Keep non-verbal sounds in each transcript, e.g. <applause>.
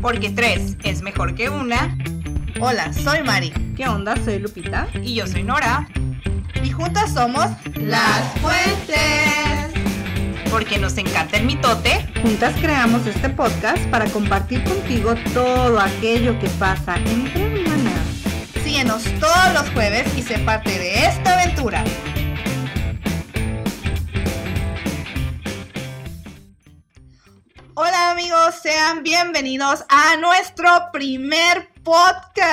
Porque tres es mejor que una. Hola, soy Mari. ¿Qué onda? Soy Lupita. Y yo soy Nora. Y juntas somos Las Fuentes. Porque nos encanta el mitote. Juntas creamos este podcast para compartir contigo todo aquello que pasa entre hermanas. Síguenos todos los jueves y sé parte de esta aventura. Amigos, sean bienvenidos a nuestro primer podcast.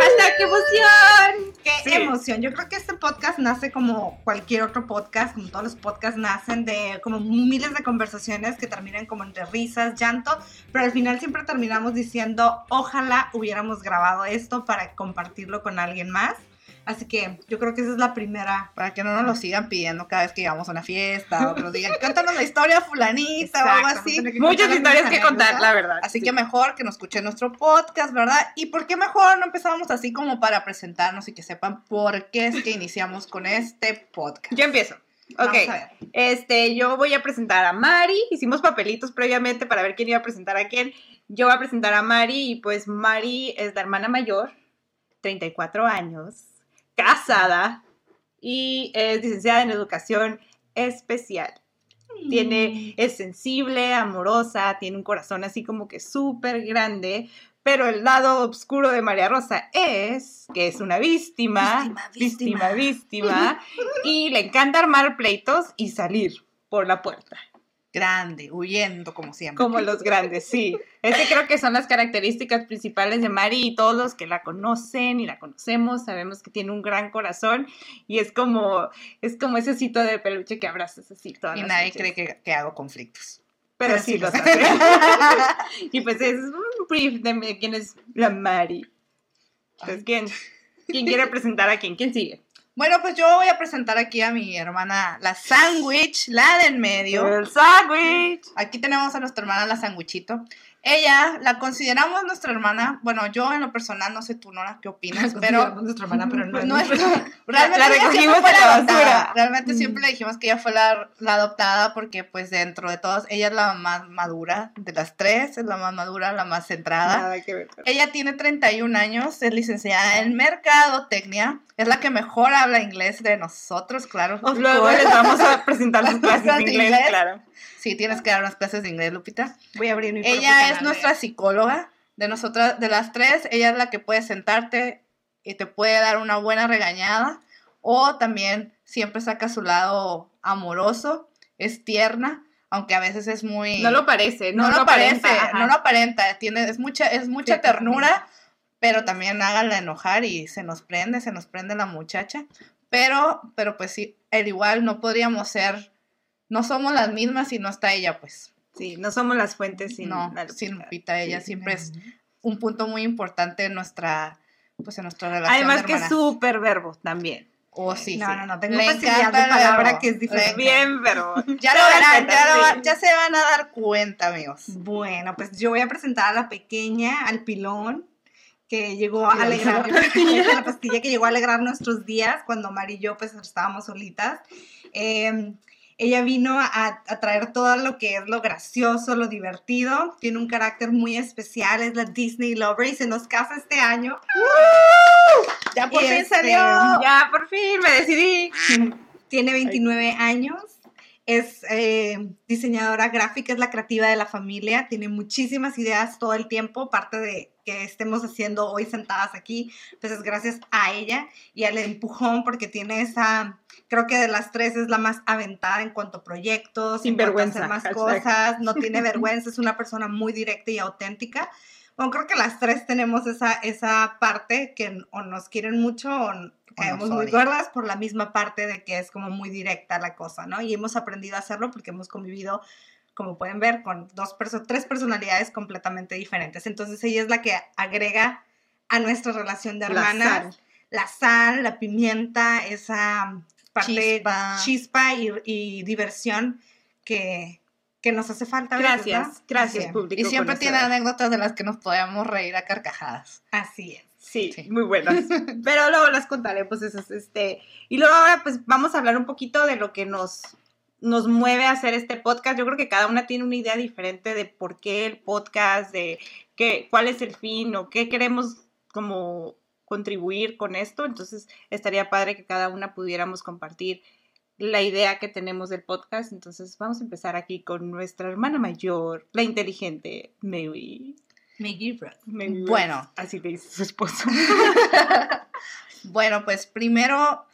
¡Hasta qué emoción! ¡Qué Sí. emoción! Yo creo que este podcast nace como cualquier otro podcast, como todos los podcasts nacen de como miles de conversaciones que terminan como entre risas, llanto, pero al final siempre terminamos diciendo, ojalá hubiéramos grabado esto para compartirlo con alguien más. Así que yo creo que esa es la primera, para que no nos lo sigan pidiendo cada vez que llegamos a una fiesta o que nos digan, cuéntanos la historia fulanita o algo así. Muchas historias que contar, anécdotas. la verdad. Así Sí. que mejor que nos escuchen nuestro podcast, ¿verdad? ¿Y por qué mejor no empezamos así como para presentarnos y que sepan por qué es que iniciamos con este podcast? Yo empiezo. Ok. Este, yo voy a presentar a Mari. Hicimos papelitos previamente para ver quién iba a presentar a quién. Yo voy a presentar a Mari y pues Mari es la hermana mayor, 34 años, casada y es licenciada en educación especial. Tiene, es sensible, amorosa, tiene un corazón así como que súper grande, pero el lado oscuro de María Rosa es que es una víctima, Víctima, víctima, víctima. víctima, y le encanta armar pleitos y salir por la puerta, Grande, huyendo como siempre. como los grandes, sí. Ese creo que son las características principales de Mari y todos los que la conocen y la conocemos sabemos que tiene un gran corazón y es como es como ese osito de peluche que abrazas así todas Y las nadie noches. cree que, que hago conflictos. Pero Pero sí sí los hace. <laughs> y pues es un brief de quién es la Mari. Entonces, ¿quién, ¿quién quiere presentar a quién? ¿Quién sigue? Bueno, pues yo voy a presentar aquí a mi hermana, la Sandwich, la del medio. El sándwich. Aquí tenemos a nuestra hermana, la Sandwichito. Ella la consideramos nuestra hermana. Bueno, yo en lo personal, no sé tú, Nora, qué opinas, pero nuestra hermana, pero no, es no es- <laughs> realmente la recogimos de la basura. Realmente Mm. siempre le dijimos que ella fue la, la adoptada porque pues dentro de todos, ella es la más madura de las tres, es la más madura, la más centrada. Nada que ver. Ella tiene 31 años, es licenciada en Mercadotecnia, es la que mejor habla inglés de nosotros, claro. Luego les vamos a presentar sus <laughs> clases de inglés, inglés. claro. Sí, tienes que dar unas clases de inglés, Lupita. Voy a abrir mi Ella canal es nuestra psicóloga. De nosotras, de las tres, ella es la que puede sentarte y te puede dar una buena regañada. O también siempre saca su lado amoroso, es tierna, aunque a veces es muy. No lo parece, no, no lo parece, aparenta, ajá. no lo aparenta. Tiene, es mucha, es mucha Sí, ternura, pero también háganla enojar y se nos prende, se nos prende la muchacha. Pero, pero pues sí, el igual no podríamos ser, no somos las mismas si no está ella, pues. Sí, no somos las fuentes sin no, la sin Lupita. Lupita, ella Sí. siempre es un punto muy importante en nuestra, pues en nuestra relación. Además de que es súper verbo también. Oh, sí, No, sí. no, no, tengo Le facilidad de palabra que es diferente. Bien verbo. <laughs> Ya lo Se dan verán, cuenta, ya, lo sí. va- ya se van a dar cuenta, amigos. Bueno, pues yo voy a presentar a la pequeña, al pilón, que llegó a alegrar, <laughs> la pastilla que llegó a alegrar nuestros días cuando Mari y yo pues estábamos solitas. Eh, ella vino a, a traer todo lo que es lo gracioso, lo divertido. Tiene un carácter muy especial, es la Disney Lover y se nos casa este año. Ya por Y fin este, salió. Ya, por fin me decidí. Tiene 29 años, es eh, diseñadora gráfica, es la creativa de la familia, tiene muchísimas ideas todo el tiempo, parte de que estemos haciendo hoy sentadas aquí, pues es gracias a ella y al empujón porque tiene esa, creo que de las tres es la más aventada en cuanto a proyectos, Sin en cuanto a vergüenza, hacer más hashtag. cosas, no tiene <laughs> vergüenza, es una persona muy directa y auténtica. Bueno, creo que las tres tenemos esa, esa parte que o nos quieren mucho o caemos muy gordas por la misma parte de que es como muy directa la cosa, ¿no? Y hemos aprendido a hacerlo porque hemos convivido, como pueden ver, con dos perso tres personalidades completamente diferentes. Entonces ella es la que agrega a nuestra relación de La hermanas sal. la sal, la pimienta, esa parte Chispa. chispa, y, y diversión que, que nos hace falta. Gracias, gracias, público. Y siempre tiene anécdotas de las que nos podíamos reír a carcajadas. así es. Sí, Sí. muy buenas. <laughs> Pero luego las contaré, pues eso es este. Y luego ahora pues vamos a hablar un poquito de lo que nos nos mueve a hacer este podcast. Yo creo que cada una tiene una idea diferente de por qué el podcast, de qué, cuál es el fin o qué queremos como contribuir con esto. Entonces, estaría padre que cada una pudiéramos compartir la idea que tenemos del podcast. Entonces, vamos a empezar aquí con nuestra hermana mayor, la inteligente, Mary. Maggie Bueno. Así le dice su esposo. <laughs> bueno, pues primero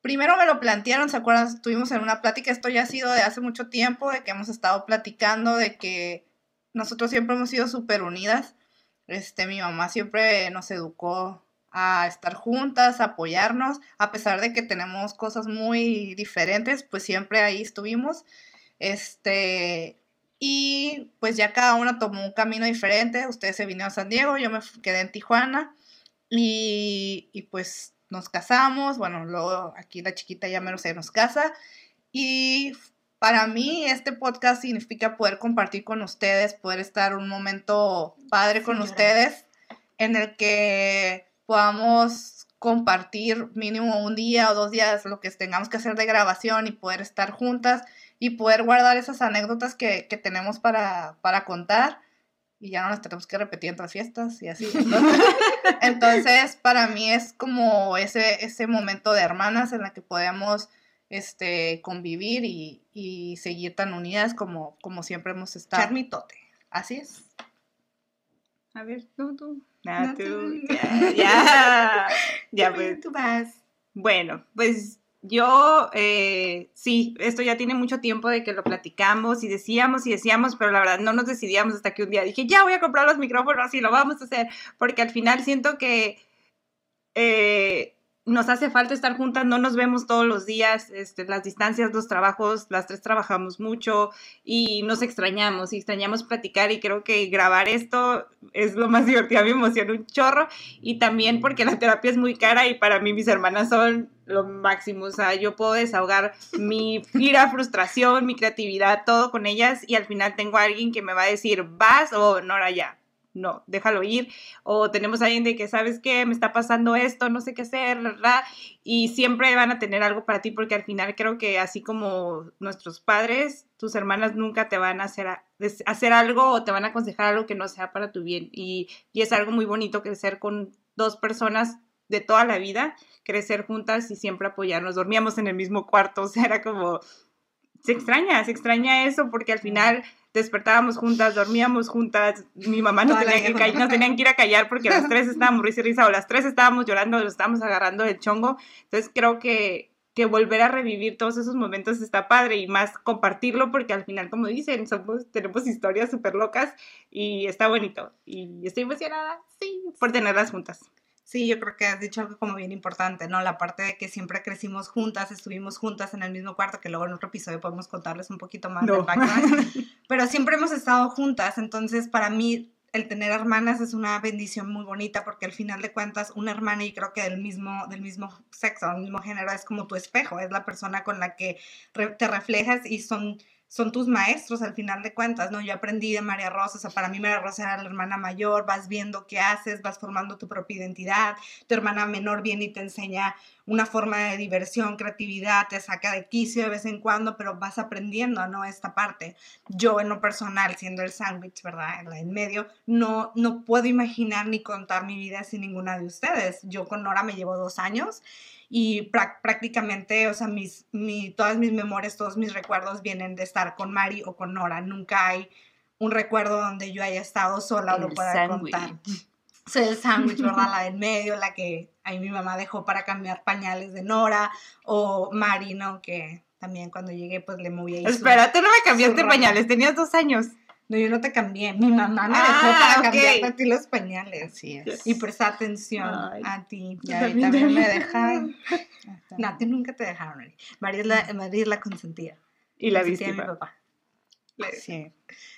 primero me lo plantearon, ¿se acuerdan? Estuvimos en una plática, esto ya ha sido de hace mucho tiempo, de que hemos estado platicando, de que nosotros siempre hemos sido súper unidas. Este, mi mamá siempre nos educó a estar juntas, a apoyarnos, a pesar de que tenemos cosas muy diferentes, pues siempre ahí estuvimos. Este, y pues ya cada una tomó un camino diferente. Ustedes se vinieron a San Diego, yo me quedé en Tijuana. Y, y pues nos casamos, bueno, luego aquí la chiquita ya menos se nos casa y para mí este podcast significa poder compartir con ustedes, poder estar un momento padre con ustedes en el que podamos compartir mínimo un día o dos días lo que tengamos que hacer de grabación y poder estar juntas y poder guardar esas anécdotas que, que tenemos para, para contar y ya no las tenemos que repetir en fiestas y así. <laughs> Entonces, para mí es como ese, ese momento de hermanas en la que podemos este, convivir y, y seguir tan unidas como, como siempre hemos estado. Charmitote. Así es. A ver, tú, tú. Ah, tú. <laughs> Ya, ya. ya pues. Tú vas. Bueno, pues yo, eh, sí, esto ya tiene mucho tiempo de que lo platicamos y decíamos y decíamos, pero la verdad no nos decidíamos hasta que un día dije, ya voy a comprar los micrófonos y lo vamos a hacer, porque al final siento que eh, nos hace falta estar juntas, no nos vemos todos los días, este, las distancias, los trabajos, las tres trabajamos mucho y nos extrañamos y extrañamos platicar y creo que grabar esto es lo más <laughs> divertido, me emociona un chorro y también porque la terapia es muy cara y para mí mis hermanas son lo máximo, o sea, yo puedo desahogar mi ira, frustración, mi creatividad, todo con ellas y al final tengo a alguien que me va a decir, vas o no, ya, no, déjalo ir. O tenemos a alguien de que, ¿sabes qué? Me está pasando esto, no sé qué hacer, ¿verdad? Y siempre van a tener algo para ti porque al final creo que así como nuestros padres, tus hermanas nunca te van a hacer, hacer algo o te van a aconsejar algo que no sea para tu bien. Y, y es algo muy bonito crecer con dos personas de toda la vida, crecer juntas y siempre apoyarnos. Dormíamos en el mismo cuarto, o sea, era como... Se extraña, se extraña eso porque al final despertábamos juntas, dormíamos juntas, mi mamá nos tenía, que, nos tenían que ir a callar porque las <laughs> tres estábamos risa y risa o las tres estábamos llorando, nos estábamos agarrando del chongo. Entonces creo que, que volver a revivir todos esos momentos está padre y más compartirlo porque al final, como dicen, somos, tenemos historias súper locas y está bonito. Y estoy emocionada, sí, por tenerlas juntas. Sí, yo creo que has dicho algo como bien importante, ¿no? La parte de que siempre crecimos juntas, estuvimos juntas en el mismo cuarto, que luego en otro episodio podemos contarles un poquito más del background. <laughs> Pero siempre hemos estado juntas, entonces para mí el tener hermanas es una bendición muy bonita porque al final de cuentas una hermana y creo que del mismo, del mismo sexo, del mismo género es como tu espejo, es la persona con la que te reflejas y son son tus maestros al final de cuentas, ¿no? Yo aprendí de María Rosa, o sea, para mí María Rosa era la hermana mayor, vas viendo qué haces, vas formando tu propia identidad, tu hermana menor viene y te enseña una forma de diversión, creatividad, te saca de quicio de vez en cuando, pero vas aprendiendo, ¿no? Esta parte. Yo en lo personal, siendo el sándwich, ¿verdad? En, en medio, no, no puedo imaginar ni contar mi vida sin ninguna de ustedes. Yo con Nora me llevo dos años y prácticamente, o sea, mis, mi, todas mis memorias, todos mis recuerdos vienen de estar con Mari o con Nora. Nunca hay un recuerdo donde yo haya estado sola o lo pueda contar. Soy el sándwich, ¿verdad? <laughs> La del medio, la que ahí mi mamá dejó para cambiar pañales de Nora, o Mari, ¿no? Que también cuando llegué, pues le moví ahí. Espérate, no me cambiaste pañales, tenías dos años. No, yo no te cambié. Mi mamá me dejó ah, para cambiar a ti los pañales. Así es. Y prestar atención a ti. Y a mí también me dejaron. <laughs> no, a ti nunca te dejaron. María es la, María es la consentida. Y la víctima. mi papá. Sí.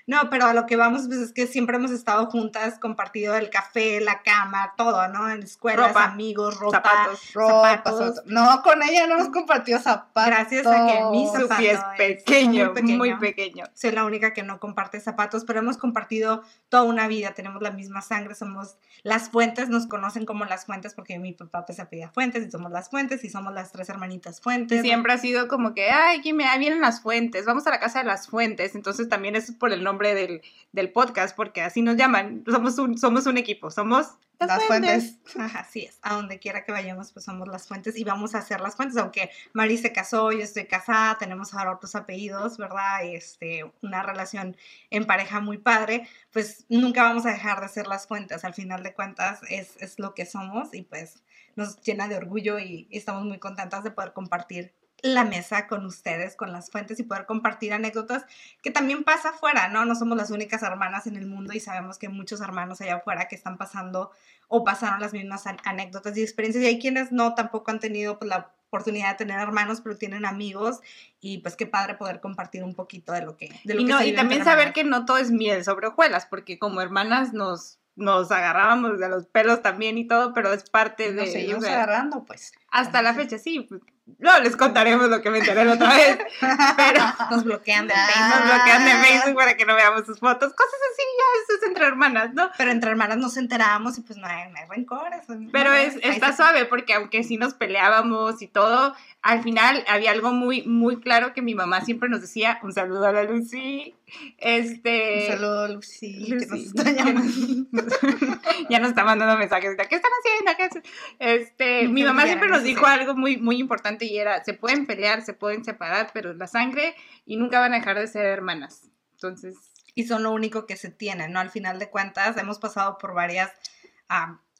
No, pero a lo que vamos pues, es que siempre hemos estado juntas, compartido el café, la cama, todo, ¿no? En escuelas, Ropa, amigos, ropa, zapatos, Ropa, zapatos. No, con ella no nos compartió zapatos. Gracias a que mi Su zapato pie es es pequeño, muy pequeño. muy pequeño. Soy la única que no comparte zapatos, pero hemos compartido toda una vida, tenemos la misma sangre, somos las fuentes, nos conocen como las fuentes porque mi papá pues se apellida Fuentes y somos las fuentes y somos las tres hermanitas Fuentes. Siempre ha sido como que, ay, aquí me, ahí vienen las fuentes, vamos a la casa de las fuentes. Entonces también es por el nombre del, del podcast, porque así nos llaman. Somos un, somos un equipo, somos las, Las fuentes. fuentes. <laughs> Ajá, así es. A donde quiera que vayamos, pues somos las fuentes y vamos a hacer las fuentes. Aunque Mari se casó, yo estoy casada, tenemos ahora otros apellidos, ¿verdad? Este, una relación en pareja muy padre, pues nunca vamos a dejar de ser las fuentes. Al final de cuentas, es, es lo que somos y pues nos llena de orgullo y, y estamos muy contentas de poder compartir la mesa con ustedes, con las fuentes y poder compartir anécdotas que también pasa afuera, ¿no? No somos las únicas hermanas en el mundo y sabemos que hay muchos hermanos allá afuera que están pasando o pasaron las mismas an- anécdotas y experiencias y hay quienes no tampoco han tenido pues, la oportunidad de tener hermanos pero tienen amigos y pues qué padre poder compartir un poquito de lo que de lo Y, que se y también saber hermanas. que no todo es miel sobre hojuelas, porque como hermanas nos, nos agarrábamos de los pelos también y todo, pero es parte de... Nos seguimos o sea, agarrando, pues. hasta la fecha, sí. Luego les contaremos lo que me enteré la otra vez, pero <laughs> nos bloquean de. Facebook, nos bloquean de Facebook para que no veamos sus fotos. Cosas así, ya, eso es entre hermanas, ¿no? pero entre hermanas nos enteramos y pues no hay, no hay rencores. Pero ¿no? es, está suave porque aunque sí nos peleábamos y todo, al final había algo muy, muy claro que mi mamá siempre nos decía, un saludo a la Lucy, este... Un saludo, Lucy, que nos Lucy, está que llamando. nos- <laughs> ya nos está mandando mensajes. ¿Qué están haciendo? ¿Qué hacen?". Este, mi mamá siempre nos dijo algo muy, muy importante y era, se pueden pelear, se pueden separar, pero la sangre y nunca van a dejar de ser hermanas. Entonces, y son lo único que se tiene, ¿no? Al final de cuentas, hemos pasado por varias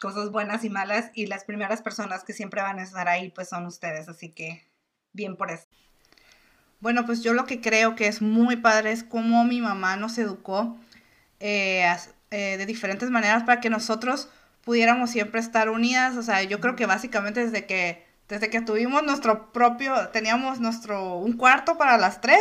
cosas buenas y malas y las primeras personas que siempre van a estar ahí, pues son ustedes, así que bien por eso. Bueno, pues yo lo que creo que es muy padre es cómo mi mamá nos educó eh, eh, de diferentes maneras para que nosotros pudiéramos siempre estar unidas. O sea, yo creo que básicamente desde que, desde que tuvimos nuestro propio, teníamos nuestro, un cuarto para las tres,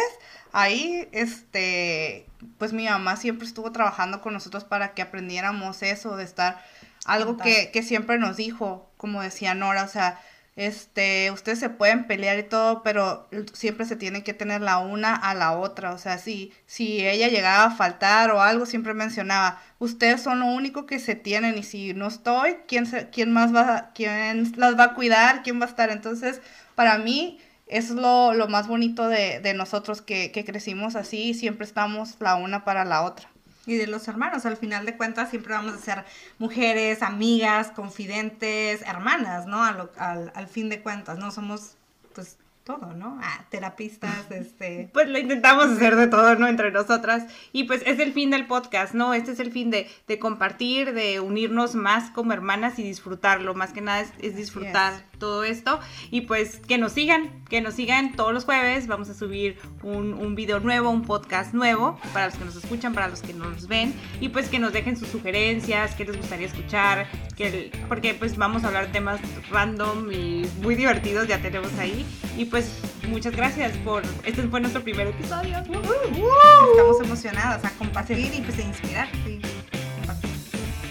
ahí, este, pues mi mamá siempre estuvo trabajando con nosotros para que aprendiéramos eso, de estar, algo que, que siempre nos dijo, como decía Nora, o sea, este, ustedes se pueden pelear y todo, pero siempre se tiene que tener la una a la otra. O sea, si, si ella llegaba a faltar o algo, siempre mencionaba, ustedes son lo único que se tienen y si no estoy, ¿quién, se- quién más va, quién las va a cuidar? ¿Quién va a estar? Entonces, para mí, es lo, lo más bonito de, de nosotros que, que crecimos así y siempre estamos la una para la otra. Y de los hermanos, al final de cuentas siempre vamos a ser mujeres, amigas, confidentes, hermanas, ¿no? A lo- al, al fin de cuentas, ¿no? Somos, pues, todo, ¿no? Ah, terapistas, <laughs> este... pues lo intentamos hacer de todo, ¿no? Entre nosotras. Y pues es el fin del podcast, ¿no? Este es el fin de, de compartir, de unirnos más como hermanas y disfrutarlo. Más que nada es, es disfrutar todo esto. Y pues que nos sigan, que nos sigan todos los jueves. Vamos a subir un, un video nuevo, un podcast nuevo, para los que nos escuchan, para los que nos ven. Y pues que nos dejen sus sugerencias, qué les gustaría escuchar, que porque pues vamos a hablar temas random y muy divertidos, ya tenemos ahí. Y pues muchas gracias por, este fue nuestro primer episodio. Estamos emocionadas a compartir y pues a inspirar. sí.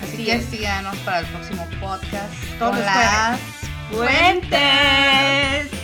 Así que síganos para el próximo podcast. Todos los ¡Fuentes!